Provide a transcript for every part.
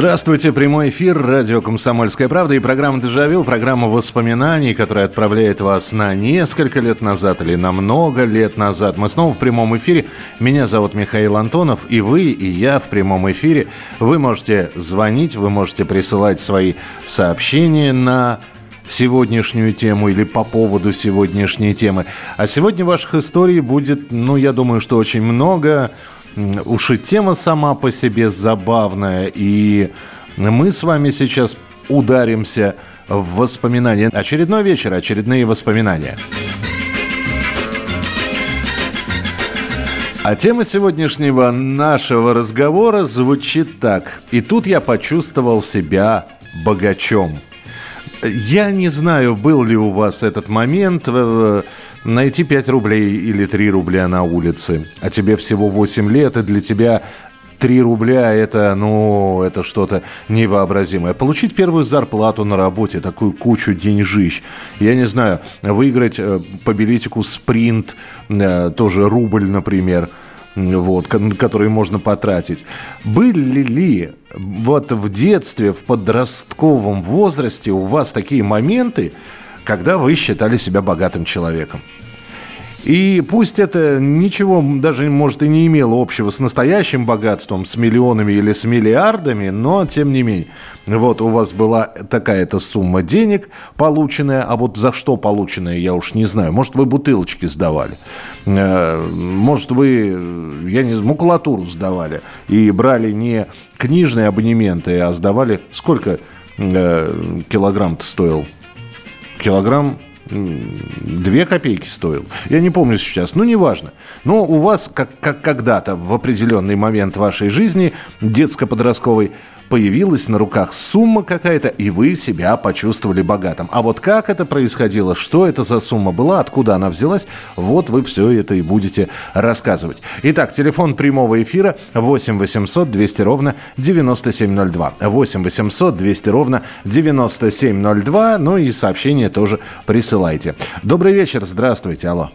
Здравствуйте, прямой эфир, радио «Комсомольская правда» и программа «Дежавю», программа воспоминаний, которая отправляет вас на несколько лет назад или на много лет назад. Мы снова в прямом эфире. Меня зовут Михаил Антонов, и вы, и я в прямом эфире. Вы можете звонить, вы можете присылать свои сообщения на сегодняшнюю тему или по поводу сегодняшней темы. А сегодня ваших историй будет, ну, я думаю, что очень много. Уж и тема сама по себе забавная, и мы с вами сейчас ударимся в воспоминания. Очередной вечер, очередные воспоминания. А тема сегодняшнего нашего разговора звучит так. И тут я почувствовал себя богачом. Я не знаю, был ли у вас этот момент. Найти 5 рублей или 3 рубля на улице, а тебе всего 8 лет, и для тебя 3 рубля это, ну, это что-то невообразимое. Получить первую зарплату на работе, такую кучу деньжищ. Я не знаю, выиграть э, по билетику спринт, э, тоже рубль, например, вот, ко- который можно потратить. Были ли вот в детстве, в подростковом возрасте у вас такие моменты, когда вы считали себя богатым человеком? И пусть это ничего даже, может, и не имело общего с настоящим богатством, с миллионами или с миллиардами, но тем не менее. Вот у вас была такая-то сумма денег полученная, а вот за что полученная, я уж не знаю. Может, вы бутылочки сдавали, Э, может, вы, я не знаю, макулатуру сдавали и брали не книжные абонементы, а сдавали... Сколько э, килограмм-то стоил? Килограмм две копейки стоил. Я не помню сейчас, ну неважно. Но у вас, как, как когда-то в определенный момент вашей жизни, детско-подростковой, появилась на руках сумма какая-то, и вы себя почувствовали богатым. А вот как это происходило, что это за сумма была, откуда она взялась, вот вы все это и будете рассказывать. Итак, телефон прямого эфира 8 800 200 ровно 9702. 8 800 200 ровно 9702. Ну и сообщение тоже присылайте. Добрый вечер, здравствуйте, алло.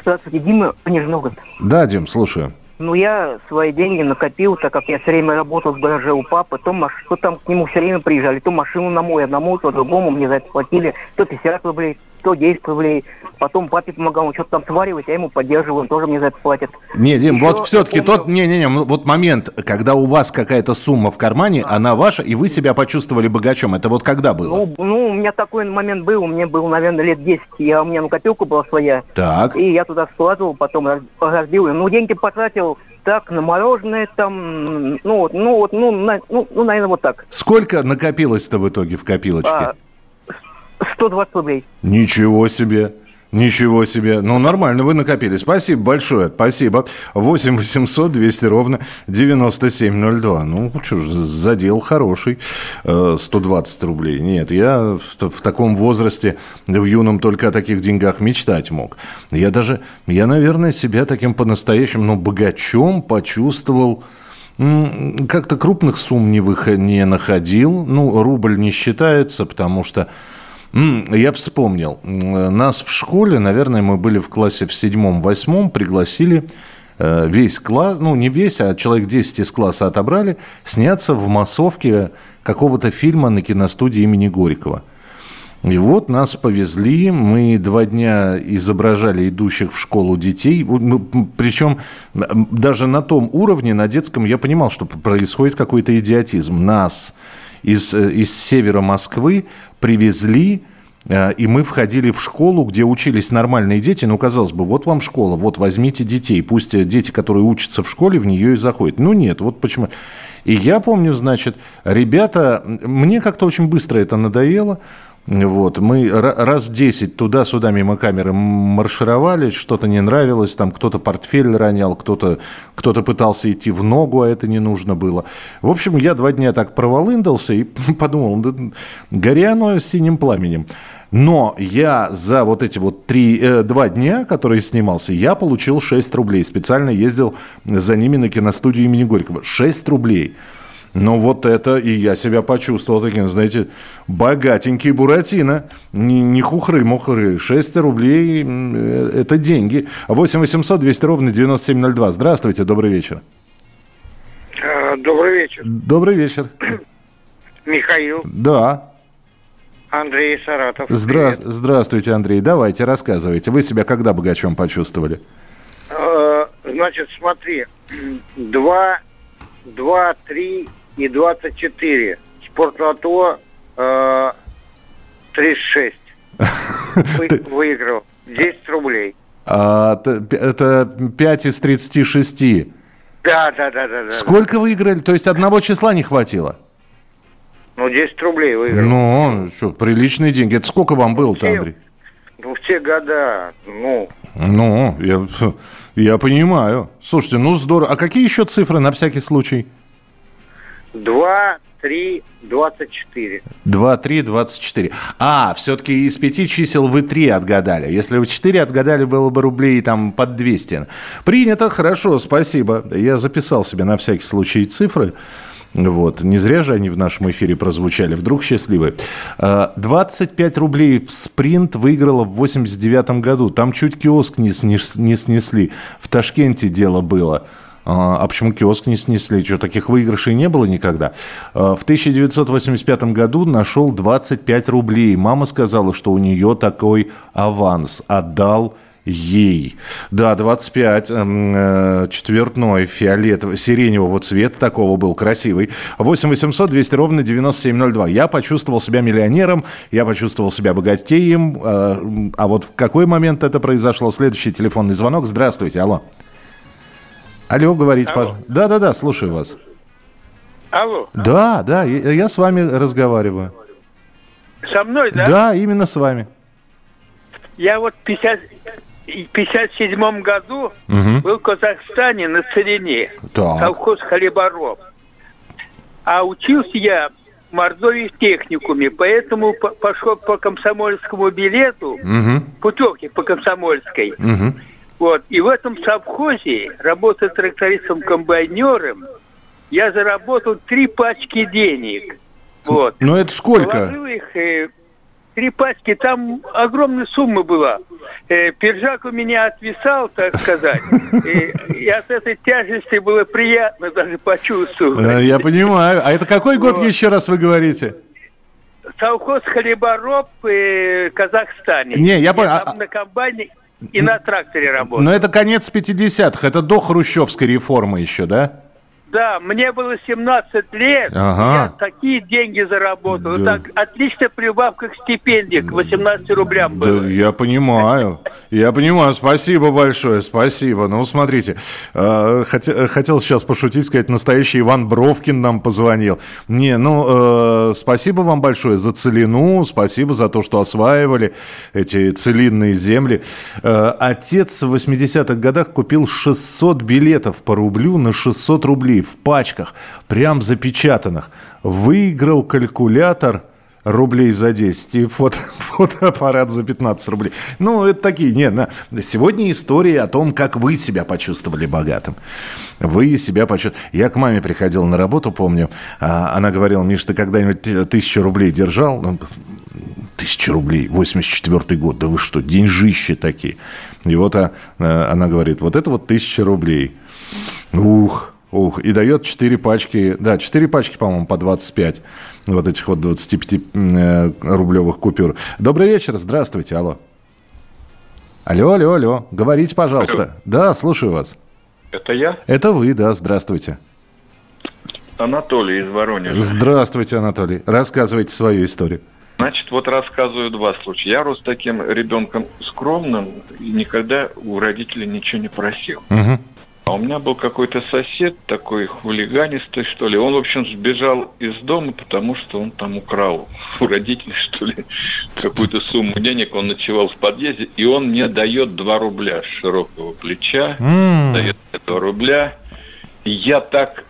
Здравствуйте, Дима, Нижний Новгород. Да, Дим, слушаю. Ну, я свои деньги накопил, так как я все время работал в гараже у папы, то, маш... то там к нему все время приезжали, то машину на мой, одному, то другому, мне за это платили, то 50 рублей, то 10 рублей. Потом папе помогал, он что-то там сваривать, я ему поддерживал, он тоже мне за это платит. Не, Дим, Еще вот все-таки помню- тот, не-не-не, вот момент, когда у вас какая-то сумма в кармане, она ваша, и вы себя почувствовали богачом, это вот когда было? Ну, ну, у меня такой момент был, мне было, наверное, лет 10, я, у меня ну, копилка была своя, Так, и я туда складывал, потом раз- разбил, ну, деньги потратил так, на мороженое там, ну, вот, ну, вот, ну, на- ну, ну, наверное, вот так, сколько накопилось-то в итоге в копилочке? А, 120 рублей. Ничего себе. Ничего себе. Ну, нормально вы накопили. Спасибо большое. Спасибо. 8 800 200 ровно 9702. Ну, что ж, задел хороший. Э, 120 рублей. Нет, я в, в таком возрасте, в юном, только о таких деньгах мечтать мог. Я даже, я, наверное, себя таким по-настоящему, ну, богачом почувствовал... Как-то крупных сумм не, выход, не находил. Ну, рубль не считается, потому что Я вспомнил. Нас в школе, наверное, мы были в классе в седьмом-восьмом, пригласили э, весь класс, ну не весь, а человек 10 из класса отобрали, сняться в массовке какого-то фильма на киностудии имени Горького. И вот нас повезли, мы два дня изображали идущих в школу детей. М, Причем даже на том уровне, на детском, я понимал, что происходит какой-то идиотизм. Нас из, э, из севера Москвы привезли, и мы входили в школу, где учились нормальные дети. Ну, казалось бы, вот вам школа, вот возьмите детей. Пусть э, дети, которые учатся в школе, в нее и заходят. Ну, нет, вот почему. И я помню, значит, ребята, мне как-то очень быстро это надоело. Вот, мы раз 10 туда-сюда мимо камеры маршировали, что-то не нравилось, там кто-то портфель ронял, кто-то кто пытался идти в ногу, а это не нужно было. В общем, я два дня так проволындался и подумал, да, горя оно синим пламенем. Но я за вот эти вот три, э, два дня, которые снимался, я получил 6 рублей. Специально ездил за ними на киностудию имени Горького. 6 рублей. Ну вот это и я себя почувствовал таким, знаете, богатенький Буратино. Не, не хухры-мухры. 6 рублей э, – это деньги. 8 800 200 ровно 9702. Здравствуйте, добрый вечер. А, добрый вечер. Добрый вечер. Михаил. Да. Андрей Саратов. Здра... Здравствуйте, Андрей. Давайте, рассказывайте. Вы себя когда богачом почувствовали? А, значит, смотри. Два, два, три и 24. Спортлото э, 36. Вы, выиграл. 10 рублей. А, это 5 из 36. Да, да, да, да. Сколько выиграли? То есть одного числа не хватило? Ну, 10 рублей выиграл. Ну, что, приличные деньги. Это сколько вам было-то, Андрей? Ну, в те года, ну... Ну, я, я понимаю. Слушайте, ну здорово. А какие еще цифры на всякий случай? 2, 3, 24. 2, 3, 24. А, все-таки из пяти чисел вы 3 отгадали. Если вы 4 отгадали, было бы рублей там под 200. Принято, хорошо, спасибо. Я записал себе на всякий случай цифры. Вот. Не зря же они в нашем эфире прозвучали. Вдруг счастливы. 25 рублей в спринт выиграла в 89 году. Там чуть киоск не, не снесли. В Ташкенте дело было. А, а почему киоск не снесли? Что, таких выигрышей не было никогда? А, в 1985 году нашел 25 рублей. Мама сказала, что у нее такой аванс. Отдал ей. Да, 25, эм, э, четвертной, фиолетовый, сиреневого цвета, такого был красивый. 8 800 200 ровно 9702. Я почувствовал себя миллионером, я почувствовал себя богатеем. Э, а вот в какой момент это произошло? Следующий телефонный звонок. Здравствуйте, алло. Алло, говорите, пожалуйста. Да-да-да, слушаю вас. Алло. Да, да, я, я с вами разговариваю. Со мной, да? Да, именно с вами. Я вот 50, в 57 году угу. был в Казахстане на Целине. Так. Колхоз Халибаров. А учился я в Мордовии в техникуме, поэтому пошел по комсомольскому билету, угу. путевки по комсомольской. Угу вот. И в этом совхозе, работая трактористом-комбайнером, я заработал три пачки денег. Вот. Ну это сколько? Положил их, э, три пачки, там огромная сумма была. Э, пиджак у меня отвисал, так сказать. И, и от этой тяжести было приятно даже почувствовать. Э, я понимаю. А это какой год вот. еще раз вы говорите? Совхоз Хлебороб в э, Казахстане. Не, я понял. А на комбайне и на тракторе работал. Но это конец 50-х, это до хрущевской реформы еще, да? Да, мне было 17 лет, ага. я такие деньги заработал. Да. Так, отличная прибавка к стипендии, к 18 рублям было. Да, я понимаю, я понимаю, спасибо большое, спасибо. Ну, смотрите, э, хотел сейчас пошутить, сказать, настоящий Иван Бровкин нам позвонил. Не, ну, э, спасибо вам большое за целину, спасибо за то, что осваивали эти целинные земли. Э, отец в 80-х годах купил 600 билетов по рублю на 600 рублей в пачках, прям запечатанных. Выиграл калькулятор рублей за 10 и фото, фотоаппарат за 15 рублей. Ну, это такие, не, на, сегодня история о том, как вы себя почувствовали богатым. Вы себя почувствовали. Я к маме приходил на работу, помню, а, она говорила, Миш, ты когда-нибудь тысячу рублей держал? Ну, тысяча рублей, 84 год, да вы что, деньжищи такие. И вот а, а, она говорит, вот это вот тысяча рублей. Ух, Ух, и дает 4 пачки, да, 4 пачки, по-моему, по 25 вот этих вот 25-рублевых э, купюр. Добрый вечер, здравствуйте, алло. Алло, алло, алло, говорите, пожалуйста. Алло. Да, слушаю вас. Это я? Это вы, да, здравствуйте. Анатолий из Воронежа. Здравствуйте, Анатолий. Рассказывайте свою историю. Значит, вот рассказываю два случая. Я рос таким ребенком скромным и никогда у родителей ничего не просил. Угу. А у меня был какой-то сосед такой хулиганистый, что ли. Он, в общем, сбежал из дома, потому что он там украл у родителей, что ли, какую-то сумму денег. Он ночевал в подъезде, и он мне дает 2 рубля с широкого плеча. Mm. Дает 2 рубля. И я так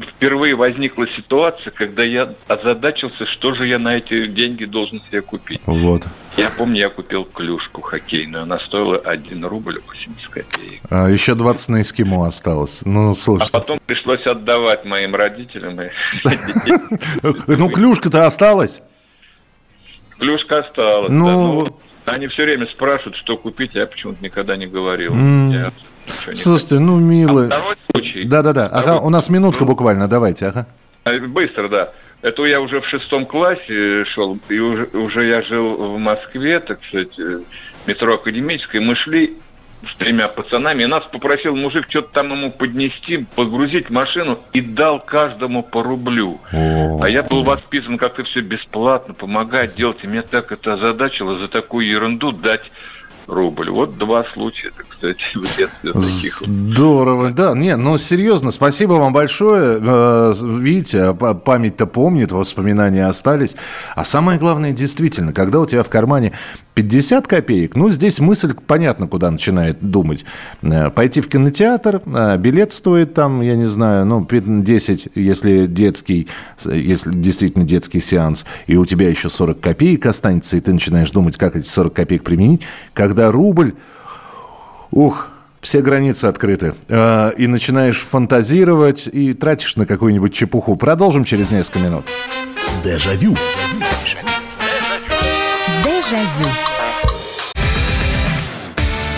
впервые возникла ситуация, когда я озадачился, что же я на эти деньги должен себе купить. Вот. Я помню, я купил клюшку хоккейную. Она стоила 1 рубль 80 копеек. А еще 20 на эскимо осталось. Ну, слушай. А потом пришлось отдавать моим родителям. Ну, клюшка-то осталась? Клюшка осталась, ну... Они все время спрашивают, что купить, а я почему-то никогда не говорил. Слушайте, ну, милый. А второй случай. Да-да-да. Ага, у нас минутка буквально, давайте, ага. А, быстро, да. Это я уже в шестом классе шел, и уже, уже я жил в Москве, так сказать, э, метро Академическое. Мы шли с тремя пацанами, и нас попросил мужик что-то там ему поднести, погрузить машину, и дал каждому по рублю. А я был воспитан как-то все бесплатно, помогать делать, и меня так это озадачило за такую ерунду дать рубль. Вот два случая, так сказать, в детстве таких. Здорово, да. Не, ну серьезно, спасибо вам большое. Э, видите, память-то помнит, воспоминания остались. А самое главное, действительно, когда у тебя в кармане 50 копеек, ну, здесь мысль понятно, куда начинает думать. Э, пойти в кинотеатр, э, билет стоит там, я не знаю, ну, 10, если детский, если действительно детский сеанс, и у тебя еще 40 копеек останется, и ты начинаешь думать, как эти 40 копеек применить, когда рубль, ух, все границы открыты. Э, и начинаешь фантазировать и тратишь на какую-нибудь чепуху. Продолжим через несколько минут. Дежавю. Дежавю.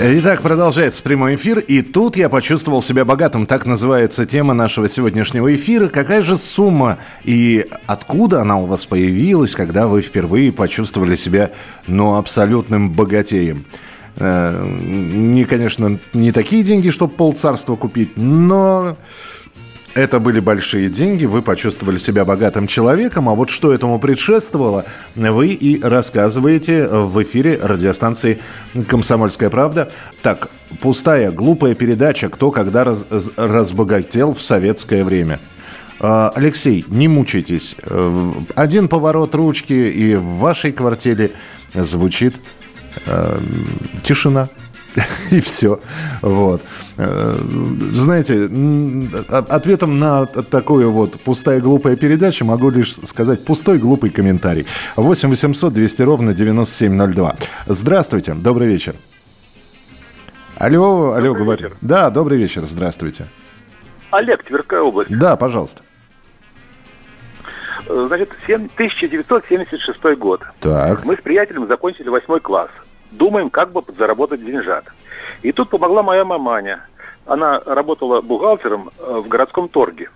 Итак, продолжается прямой эфир, и тут я почувствовал себя богатым. Так называется тема нашего сегодняшнего эфира. Какая же сумма и откуда она у вас появилась, когда вы впервые почувствовали себя, ну, абсолютным богатеем? Э, не, конечно, не такие деньги, чтобы полцарства купить, но это были большие деньги, вы почувствовали себя богатым человеком, а вот что этому предшествовало, вы и рассказываете в эфире радиостанции «Комсомольская правда». Так, пустая, глупая передача «Кто когда раз, разбогател в советское время». А, Алексей, не мучайтесь. Э, один поворот ручки, и в вашей квартире звучит э, тишина. и все. Вот. Э, знаете, ответом на такую вот пустая глупая передача могу лишь сказать пустой глупый комментарий. 8 800 200 ровно 9702. Здравствуйте, добрый вечер. Алло, алло, добрый говорю. Вечер. Да, добрый вечер, здравствуйте. Олег, Тверская область. Да, пожалуйста. Э, значит, 1976 год. Так. Мы с приятелем закончили восьмой класс думаем, как бы заработать деньжат. И тут помогла моя маманя. Она работала бухгалтером э, в городском торге.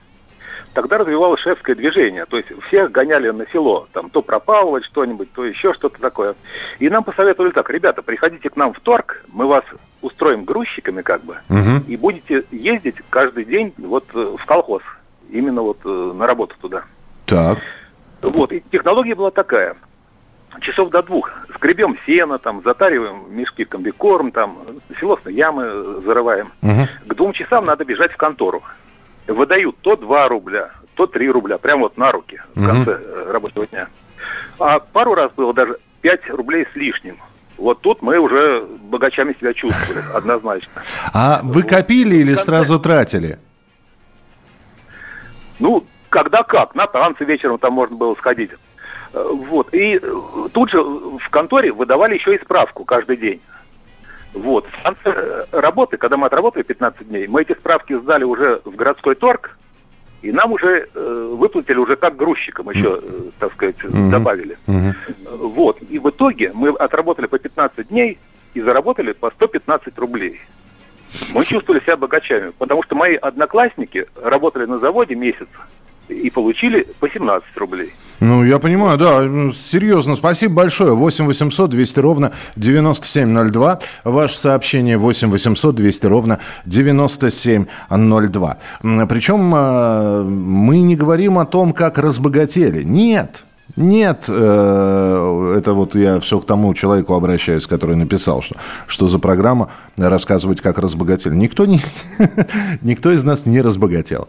Тогда развивалось шефское движение, то есть всех гоняли на село, там то пропалывать что-нибудь, то еще что-то такое. И нам посоветовали так, ребята, приходите к нам в торг, мы вас устроим грузчиками как бы, угу. и будете ездить каждый день вот э, в колхоз, именно вот э, на работу туда. Так. Вот, и технология была такая – часов до двух скребем сено, там, затариваем мешки комбикорм, там, силосные ямы зарываем. Угу. К двум часам надо бежать в контору. Выдают то 2 рубля, то 3 рубля, прямо вот на руки в конце угу. рабочего дня. А пару раз было даже 5 рублей с лишним. Вот тут мы уже богачами себя чувствовали, однозначно. А вы копили или сразу тратили? Ну, когда как. На танцы вечером там можно было сходить. Вот. И э, тут же в конторе выдавали еще и справку каждый день. Вот. В конце э, работы, когда мы отработали 15 дней, мы эти справки сдали уже в городской торг, и нам уже э, выплатили уже как грузчикам еще, э, так сказать, mm-hmm. добавили. Mm-hmm. Вот. И в итоге мы отработали по 15 дней и заработали по 115 рублей. Мы чувствовали себя богачами, потому что мои одноклассники работали на заводе месяц, и получили по 17 рублей. Ну, я понимаю, да, серьезно, спасибо большое. 8 800 200 ровно 9702. Ваше сообщение 8 800 200 ровно 9702. Причем а, мы не говорим о том, как разбогатели. Нет, нет, э, это вот я все к тому человеку обращаюсь, который написал, что, что за программа рассказывать, как разбогатели. Никто, не, никто из нас не разбогател.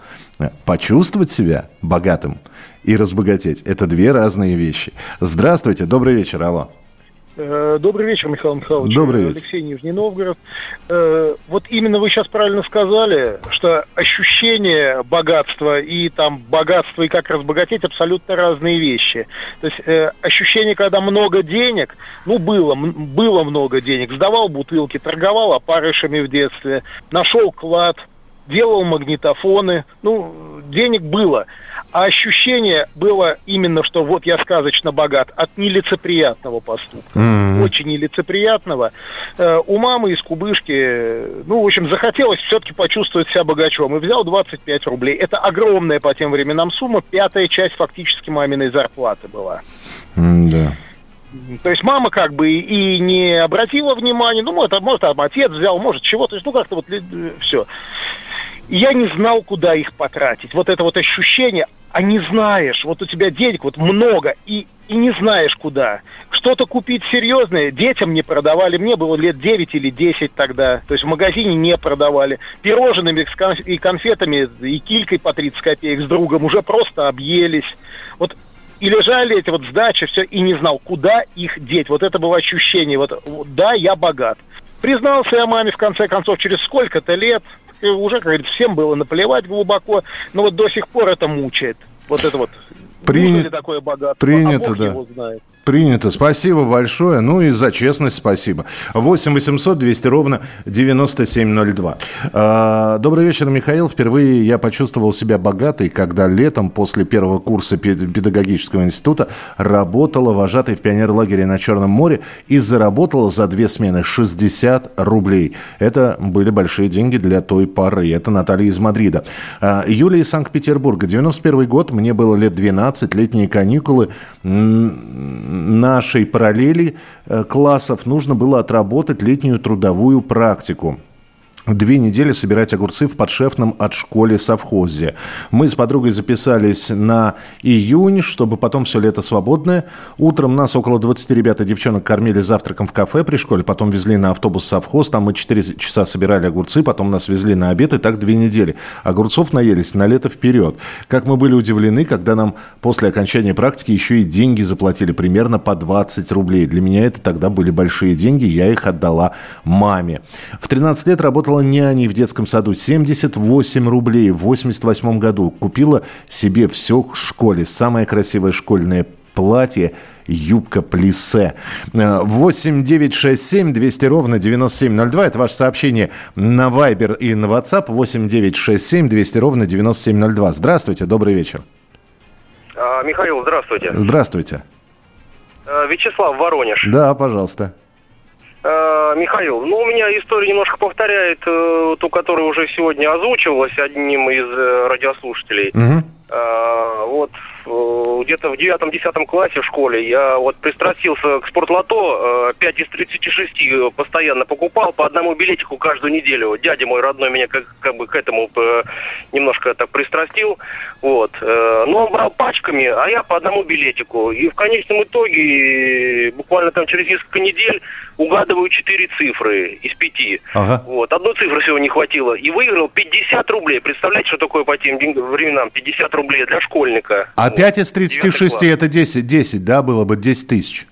Почувствовать себя богатым и разбогатеть – это две разные вещи. Здравствуйте, добрый вечер, алло. Э, добрый вечер, Михаил Михайлович. Добрый вечер. Алексей Нижний Новгород. Э, вот именно вы сейчас правильно сказали, что ощущение богатства и там богатство и как разбогатеть абсолютно разные вещи. То есть э, ощущение, когда много денег, ну было, было много денег, сдавал бутылки, торговал опарышами в детстве, нашел клад – делал магнитофоны, ну, денег было. А ощущение было именно, что вот я сказочно богат от нелицеприятного поступка. Mm-hmm. Очень нелицеприятного. Э, у мамы из кубышки, ну, в общем, захотелось все-таки почувствовать себя богачом. И взял 25 рублей. Это огромная по тем временам сумма. Пятая часть фактически маминой зарплаты была. Mm-hmm. То есть мама как бы и не обратила внимания, ну, может, может там отец взял, может, чего, то есть, ну, как-то вот э, все я не знал, куда их потратить. Вот это вот ощущение, а не знаешь, вот у тебя денег вот много, и, и не знаешь куда. Что-то купить серьезное детям не продавали. Мне было лет 9 или 10 тогда. То есть в магазине не продавали. Пирожными и конфетами, и килькой по 30 копеек с другом уже просто объелись. Вот и лежали эти вот сдачи, все, и не знал, куда их деть. Вот это было ощущение, вот, да, я богат. Признался я маме, в конце концов, через сколько-то лет, уже, как говорится, всем было наплевать глубоко, но вот до сих пор это мучает. Вот это вот. Принято, такое богатство? Принято, а да. Его знает. Принято. Спасибо большое. Ну и за честность спасибо. 8 800 200 ровно 9702. А, добрый вечер, Михаил. Впервые я почувствовал себя богатой, когда летом после первого курса педагогического института работала вожатой в пионерлагере на Черном море и заработала за две смены 60 рублей. Это были большие деньги для той поры. Это Наталья из Мадрида. А, Юлия из Санкт-Петербурга. 91 год, мне было лет 12, летние каникулы нашей параллели э, классов нужно было отработать летнюю трудовую практику две недели собирать огурцы в подшефном от школе совхозе. Мы с подругой записались на июнь, чтобы потом все лето свободное. Утром нас около 20 ребят и девчонок кормили завтраком в кафе при школе, потом везли на автобус совхоз, там мы 4 часа собирали огурцы, потом нас везли на обед, и так две недели. Огурцов наелись на лето вперед. Как мы были удивлены, когда нам после окончания практики еще и деньги заплатили, примерно по 20 рублей. Для меня это тогда были большие деньги, я их отдала маме. В 13 лет работал работала няней в детском саду. 78 рублей в 88 году. Купила себе все к школе. Самое красивое школьное платье юбка плисе. 8 9 6 7 200 ровно 9702. Это ваше сообщение на Viber и на WhatsApp. 8 9 6 7 200 ровно 9702. Здравствуйте, добрый вечер. А, Михаил, здравствуйте. Здравствуйте. А, Вячеслав, Воронеж. Да, пожалуйста. Э, Михаил, ну у меня история немножко повторяет э, ту, которая уже сегодня озвучивалась одним из э, радиослушателей. Угу. Э, вот где-то в девятом-десятом классе в школе я вот пристрастился к спортлото, 5 э, из 36 э, постоянно покупал по одному билетику каждую неделю. Дядя мой родной меня как, как бы к этому немножко так пристрастил. Вот. Но он брал пачками, а я по одному билетику. И в конечном итоге, буквально там через несколько недель, угадываю 4 цифры из 5. Ага. Вот. Одной цифры всего не хватило. И выиграл 50 рублей. Представляете, что такое по тем временам? 50 рублей для школьника. А 5 из 36 это 10, 10, да, было бы 10 тысяч.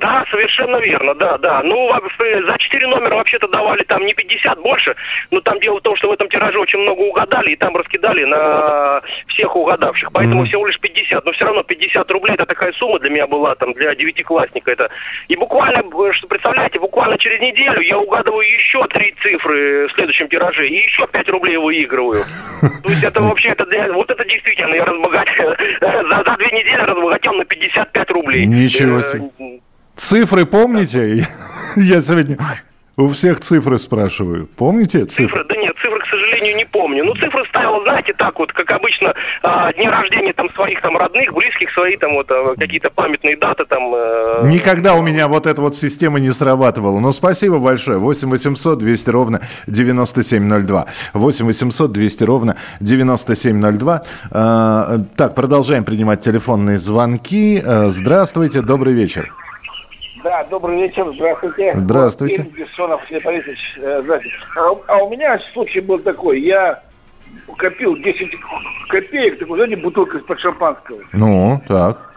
Да, совершенно верно, да, да. Ну, за 4 номера вообще-то давали там не 50 больше, но там дело в том, что в этом тираже очень много угадали, и там раскидали на всех угадавших. Поэтому mm-hmm. всего лишь 50, но все равно 50 рублей это такая сумма для меня была, там, для девятиклассника. Это... И буквально, что представляете, буквально через неделю я угадываю еще три цифры в следующем тираже, и еще 5 рублей выигрываю. То есть это вообще, это для... вот это действительно я разбогател, за, за две недели разбогател на 55 рублей. Ничего э, себе. Цифры помните? Я сегодня У всех цифры спрашиваю. Помните цифры? Цифры, да нет, цифры, к сожалению, не помню. Ну, цифры ставил, знаете, так вот, как обычно, а, дни рождения там своих там родных, близких, свои там вот а, какие-то памятные даты там. Э, Никогда у меня вот эта вот система не срабатывала. Но спасибо большое. 8 800 200 ровно 9702. 8 800 200 ровно 9702. А, так, продолжаем принимать телефонные звонки. А, здравствуйте, добрый вечер. Да, добрый вечер, здравствуйте. Здравствуйте. Вот, Бессонов, Борисович, э, здравствуйте. А, а у меня случай был такой, я копил 10 копеек, так знаете, бутылка из-под шампанского. Ну, так.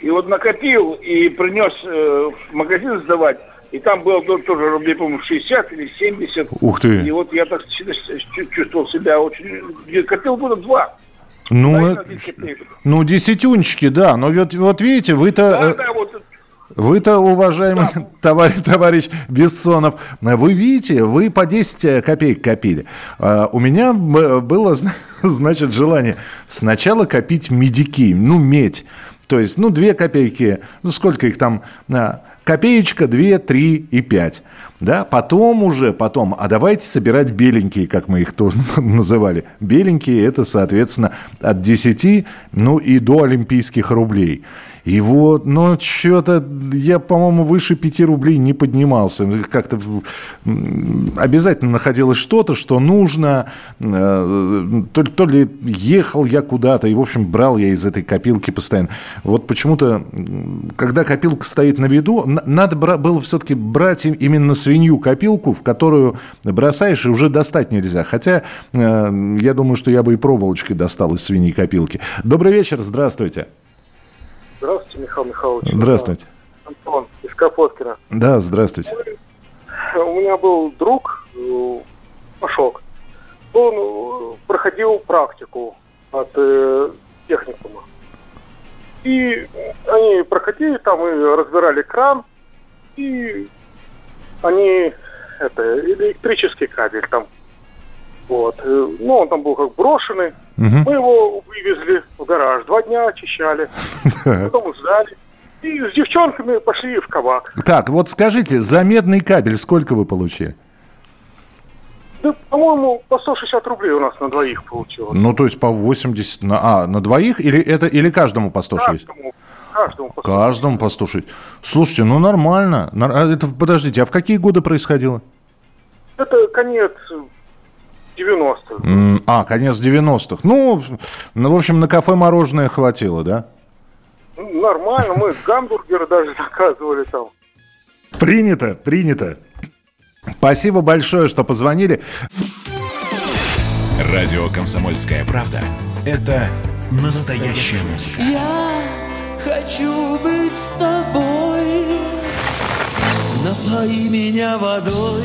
И вот накопил и принес э, в магазин сдавать, и там было тоже рублей, по-моему, 60 или 70. Ух ты. И вот я так чувствовал себя очень... Копил года два. Ну, э, ну, десятюнчики, да. Но вот, вот видите, вы-то... Да, э, да, вы-то, уважаемый да. товарищ, товарищ Бессонов, вы видите, вы по 10 копеек копили. А у меня было, значит, желание сначала копить медики, ну, медь. То есть, ну, 2 копейки, ну, сколько их там, а, копеечка, 2, 3 и 5. Да, потом уже, потом, а давайте собирать беленькие, как мы их тоже называли. Беленькие это, соответственно, от 10, ну и до олимпийских рублей. И вот, но что-то я, по-моему, выше 5 рублей не поднимался. Как-то обязательно находилось что-то, что нужно. Э, то, то ли ехал я куда-то, и, в общем, брал я из этой копилки постоянно. Вот почему-то, когда копилка стоит на виду, надо было все-таки брать именно свинью копилку, в которую бросаешь, и уже достать нельзя. Хотя э, я думаю, что я бы и проволочкой достал из свиньи копилки. Добрый вечер, здравствуйте. Здравствуйте, Михаил Михайлович. Здравствуйте. Антон из Капоткина. Да, здравствуйте. У меня был друг, э, Пашок. Он э, проходил практику от э, техникума. И они проходили там и разбирали кран, и они это электрический кабель там вот. Э, ну, он там был как брошенный. Угу. Мы его вывезли в гараж. Два дня очищали. Потом сдали. И с девчонками пошли в кабак. Так, вот скажите, за медный кабель сколько вы получили? Да, по-моему, по 160 рублей у нас на двоих получилось. Ну, то есть по 80 на... А, на двоих или это или каждому по 160? Каждому. Каждому по 160. Каждому по 160. Слушайте, ну нормально. А это, подождите, а в какие годы происходило? Это конец 90-х. А, конец 90-х. Ну, ну, в общем, на кафе мороженое хватило, да? Нормально, мы гамбургеры даже заказывали там. Принято, принято. Спасибо большое, что позвонили. Радио «Комсомольская правда» — это настоящая музыка. Я хочу быть с тобой. Напои меня водой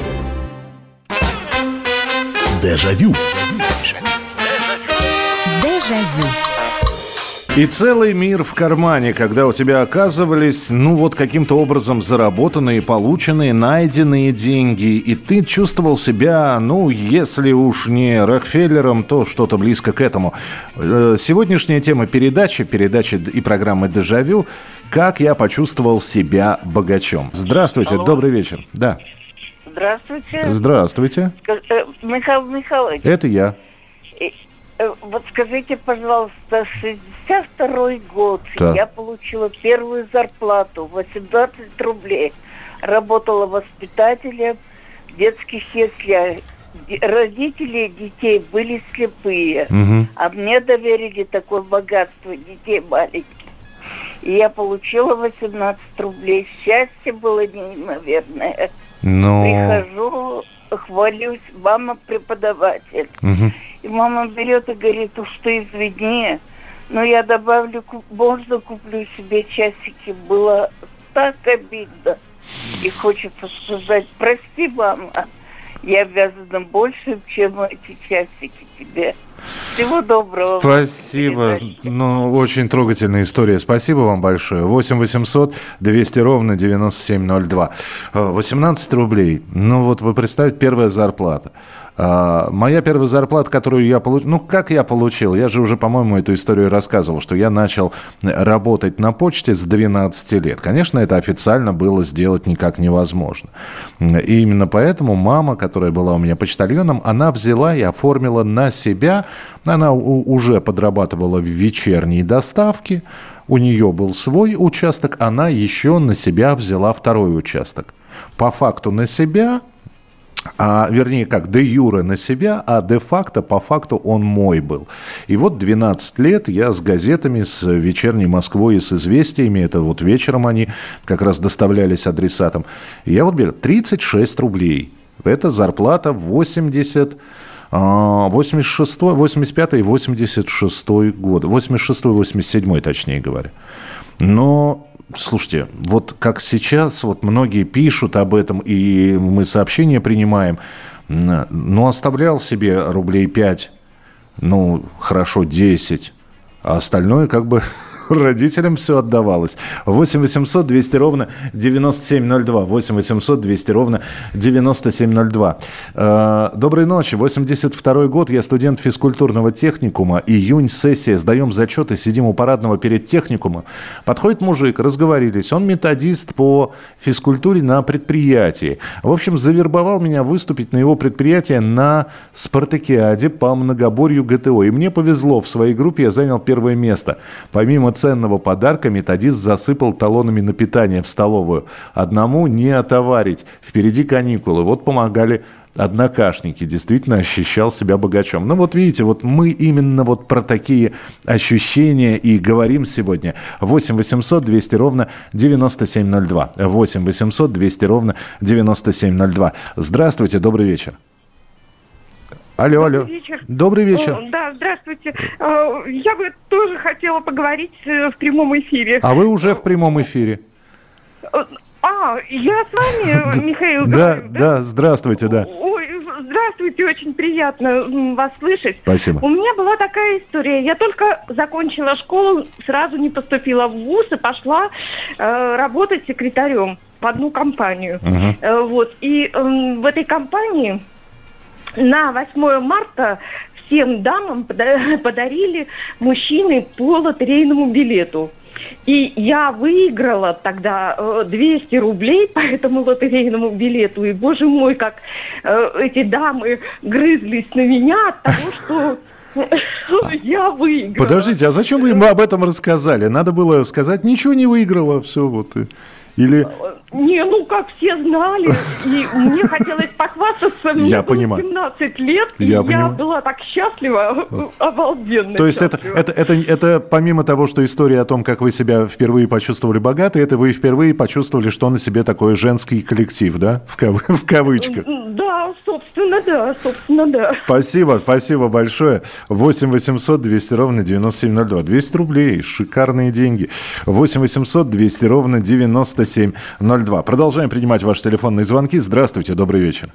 Дежавю. Дежавю. И целый мир в кармане, когда у тебя оказывались, ну вот каким-то образом заработанные, полученные, найденные деньги, и ты чувствовал себя, ну, если уж не Рокфеллером, то что-то близко к этому. Э, сегодняшняя тема передачи, передачи и программы «Дежавю» «Как я почувствовал себя богачом». Здравствуйте, Алло. добрый вечер. Да. Здравствуйте. Здравствуйте. Э, Михаил Михайлович. Это я. Э, вот скажите, пожалуйста, 62 год да. я получила первую зарплату, 18 рублей. Работала воспитателем в детских яслях. Родители детей были слепые, угу. а мне доверили такое богатство детей маленьких. И я получила 18 рублей. Счастье было неимоверное. Но... Прихожу, хвалюсь, мама преподаватель. Угу. И мама берет и говорит, уж ты извини, но я добавлю, можно куплю себе часики. Было так обидно. И хочется сказать, прости, мама, я обязана больше, чем эти часики тебе. Всего доброго. Спасибо. Ну, очень трогательная история. Спасибо вам большое. 8 800 200 ровно 9702. 18 рублей. Ну, вот вы представьте, первая зарплата. А, моя первая зарплата, которую я получил... Ну, как я получил? Я же уже, по-моему, эту историю рассказывал, что я начал работать на почте с 12 лет. Конечно, это официально было сделать никак невозможно. И именно поэтому мама, которая была у меня почтальоном, она взяла и оформила на себя... Она уже подрабатывала в вечерней доставке, у нее был свой участок, она еще на себя взяла второй участок. По факту на себя а, вернее, как, де юре на себя, а де-факто, по факту он мой был. И вот 12 лет я с газетами, с «Вечерней Москвой» и с «Известиями», это вот вечером они как раз доставлялись адресатам, я вот бегал, 36 рублей. Это зарплата 80... 86, 85 и 86 год. 86 87 точнее говоря. Но Слушайте, вот как сейчас, вот многие пишут об этом, и мы сообщения принимаем, ну, оставлял себе рублей 5, ну, хорошо, 10, а остальное как бы родителям все отдавалось. 8 800 200 ровно 9702. 8 800 200 ровно 9702. Э, доброй ночи. 82 год. Я студент физкультурного техникума. Июнь, сессия. Сдаем зачеты. Сидим у парадного перед техникумом. Подходит мужик. Разговорились. Он методист по физкультуре на предприятии. В общем, завербовал меня выступить на его предприятии на спартакиаде по многоборью ГТО. И мне повезло. В своей группе я занял первое место. Помимо ценного подарка методист засыпал талонами на питание в столовую. Одному не отоварить. Впереди каникулы. Вот помогали однокашники, действительно ощущал себя богачом. Ну вот видите, вот мы именно вот про такие ощущения и говорим сегодня. 8 800 200 ровно 9702. 8 800 200 ровно 9702. Здравствуйте, добрый вечер. Алло, алло. Добрый вечер. Добрый вечер. О, да, здравствуйте. Э, я бы тоже хотела поговорить э, в прямом эфире. А вы уже в прямом эфире? Э, а, я с вами, Михаил. Да, да, здравствуйте, да. Ой, здравствуйте, очень приятно вас слышать. Спасибо. У меня была такая история. Я только закончила школу, сразу не поступила в ВУЗ и пошла э, работать секретарем в одну компанию. Uh-huh. Э, вот. И э, в этой компании на 8 марта всем дамам подарили мужчины по лотерейному билету. И я выиграла тогда 200 э, рублей по этому лотерейному билету. И, боже мой, как э, эти дамы грызлись на меня от того, что я выиграла. Подождите, а зачем вы им об этом рассказали? Надо было сказать, ничего не выиграла, все вот. Или... Не, ну как все знали, и мне хотелось похвастаться, мне я было понимаю. 17 лет, я, и я была так счастлива, обалденно. То есть это, это, это, это помимо того, что история о том, как вы себя впервые почувствовали богатой, это вы впервые почувствовали, что на себе такой женский коллектив, да, в, кав... в кавычках? Да, собственно, да, собственно, да. Спасибо, спасибо большое. 8 800 200 ровно 9702. 200 рублей, шикарные деньги. 8 800 200 ровно 9702. 2. Продолжаем принимать ваши телефонные звонки. Здравствуйте, добрый вечер.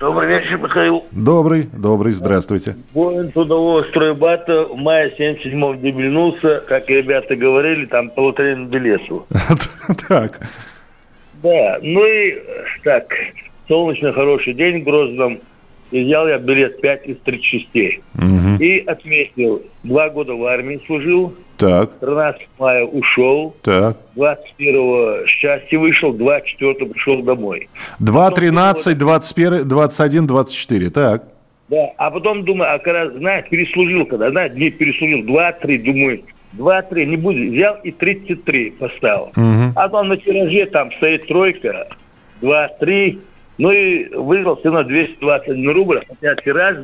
Добрый вечер, Михаил. Добрый, добрый, здравствуйте. Воин трудового стройбата в мае 77-го дебильнулся, как ребята говорили, там по лотерейному билету. Так. Да, ну и так, солнечный хороший день в Грозном. И взял я билет 5 из 36. Угу. И отметил, два года в армии служил, так. 13 мая ушел. Так. 21 счастье вышел, 24 пришел домой. 2, 13, 21, 21, 24, так. Да, а потом думаю, а когда, знаешь, переслужил, когда, знаешь, не переслужил, 2-3, думаю, 2-3, не будет, взял и 33 поставил. Угу. А там на тираже там стоит тройка, 2-3, ну и выиграл все равно 221 рубль, хотя тираж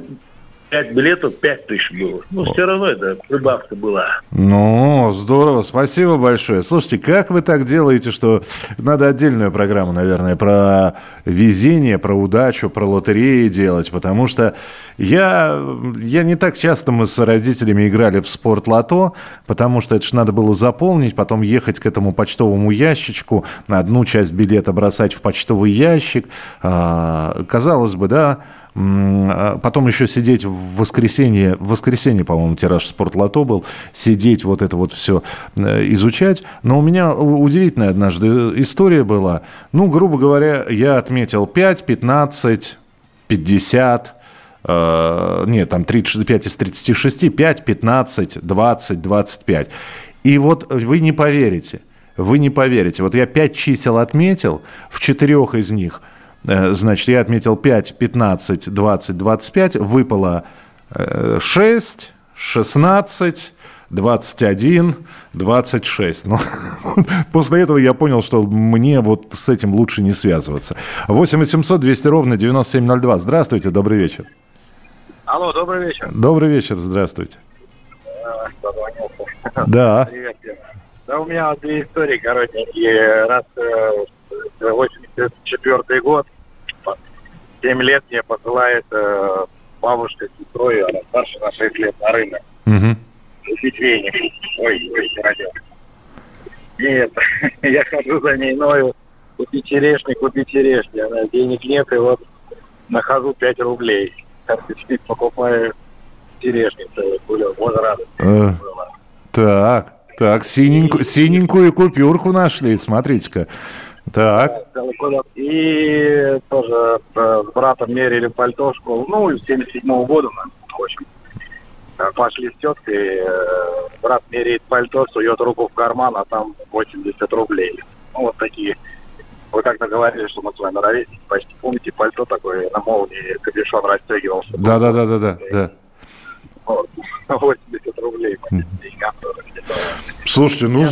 пять билетов, пять тысяч было. Ну, все равно это прибавка была. Ну, здорово, спасибо большое. Слушайте, как вы так делаете, что надо отдельную программу, наверное, про везение, про удачу, про лотереи делать, потому что я, я не так часто мы с родителями играли в спорт-лото, потому что это же надо было заполнить, потом ехать к этому почтовому ящичку, одну часть билета бросать в почтовый ящик. А, казалось бы, да, потом еще сидеть в воскресенье, в воскресенье, по-моему, тираж спортлото был, сидеть вот это вот все э, изучать. Но у меня удивительная однажды история была. Ну, грубо говоря, я отметил 5, 15, 50, э, нет, там 35 из 36, 5, 15, 20, 25. И вот вы не поверите, вы не поверите. Вот я 5 чисел отметил, в четырех из них – Э, значит, я отметил 5, 15, 20, 25. Выпало 6, 16, 21, 26. Ну, после этого я понял, что мне вот с этим лучше не связываться. 8 800 200 ровно 9702. Здравствуйте, добрый вечер. Алло, добрый вечер. Добрый вечер, здравствуйте. Да. Привет. Да, у меня две истории коротенькие. Раз 84 э, год, 7 лет мне посылает э, бабушка с сестрой, она старше на 6 лет на рынок. Угу. Купить веник. Ой, не родил. Нет, я хожу за ней, ною, купи черешни, купи черешни. Она, денег нет, и вот нахожу 5 рублей. Ты покупаю черешни целый кулек. Вот радость. Э, так, так, синенькую, синенькую купюрку нашли, смотрите-ка. Так. И тоже э, с братом мерили пальто в школу. Ну, с 77 -го года, в общем. Э, пошли с теткой, э, брат меряет пальто, сует руку в карман, а там 80 рублей. Ну, вот такие. Вы как-то говорили, что мы с вами ровесники. Почти помните, пальто такое на молнии, капюшон расстегивался. Да, да, да, да, да. да. Вот. 80 рублей. Слушайте, ну,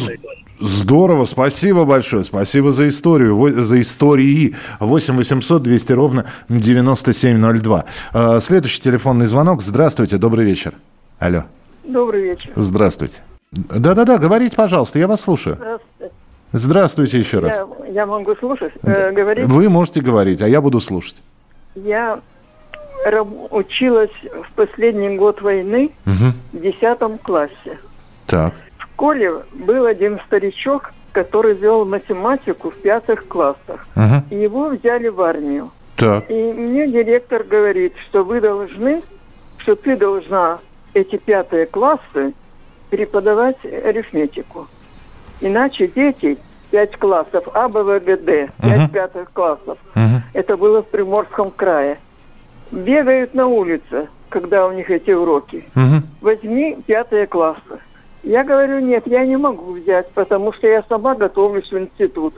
Здорово, спасибо большое, спасибо за историю, за истории. 8 800 200 ровно 9702. А, следующий телефонный звонок. Здравствуйте, добрый вечер. Алло. Добрый вечер. Здравствуйте. Да-да-да, говорите, пожалуйста, я вас слушаю. Здравствуйте. Здравствуйте еще раз. Я, я могу слушать, э, говорить? Вы можете говорить, а я буду слушать. Я училась в последний год войны угу. в 10 классе. Так школе был один старичок, который вел математику в пятых классах. Uh-huh. И его взяли в армию. Так. И мне директор говорит, что вы должны, что ты должна эти пятые классы преподавать арифметику. Иначе дети, пять классов, А, Б, В, Г, Д, пять пятых классов, uh-huh. это было в Приморском крае, бегают на улице, когда у них эти уроки. Uh-huh. Возьми пятые классы. Я говорю, нет, я не могу взять, потому что я сама готовлюсь в институт.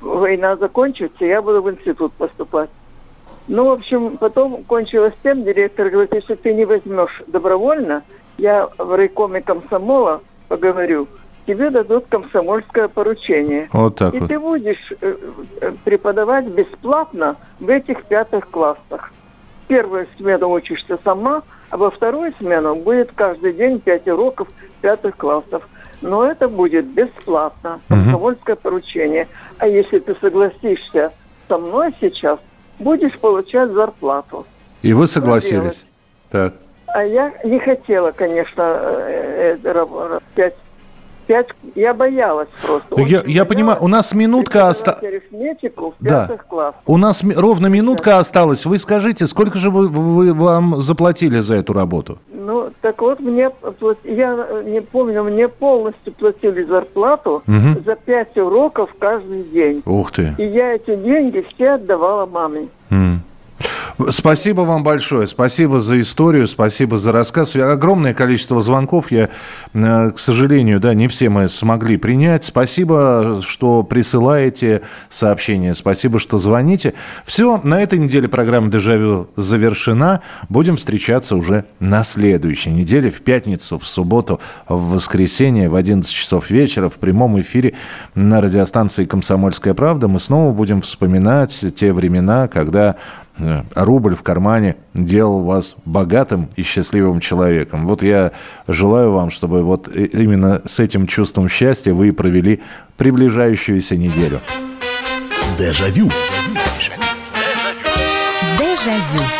Война закончится, я буду в институт поступать. Ну, в общем, потом кончилось тем, директор говорит, если ты не возьмешь добровольно, я в райкоме комсомола поговорю, тебе дадут комсомольское поручение. Вот так И вот. ты будешь э, э, преподавать бесплатно в этих пятых классах. Первую смену учишься сама, а во вторую смену будет каждый день пять уроков пятых классов. Но это будет бесплатно, комсомольское угу. поручение. А если ты согласишься со мной сейчас, будешь получать зарплату. И вы согласились? Так. А я не хотела, конечно, э, э, пять пять, я боялась просто. Я, я боялась. понимаю, у нас минутка осталась. Да. У нас ровно минутка да. осталась. Вы скажите, сколько же вы, вы вам заплатили за эту работу? Ну, так вот, мне я не помню, мне полностью платили зарплату угу. за пять уроков каждый день. Ух ты. И я эти деньги все отдавала маме. М. Спасибо вам большое. Спасибо за историю, спасибо за рассказ. Огромное количество звонков. Я, э, к сожалению, да, не все мы смогли принять. Спасибо, что присылаете сообщения. Спасибо, что звоните. Все, на этой неделе программа «Дежавю» завершена. Будем встречаться уже на следующей неделе, в пятницу, в субботу, в воскресенье в 11 часов вечера в прямом эфире на радиостанции «Комсомольская правда». Мы снова будем вспоминать те времена, когда рубль в кармане делал вас богатым и счастливым человеком. Вот я желаю вам, чтобы вот именно с этим чувством счастья вы провели приближающуюся неделю. Дежавю. Дежавю.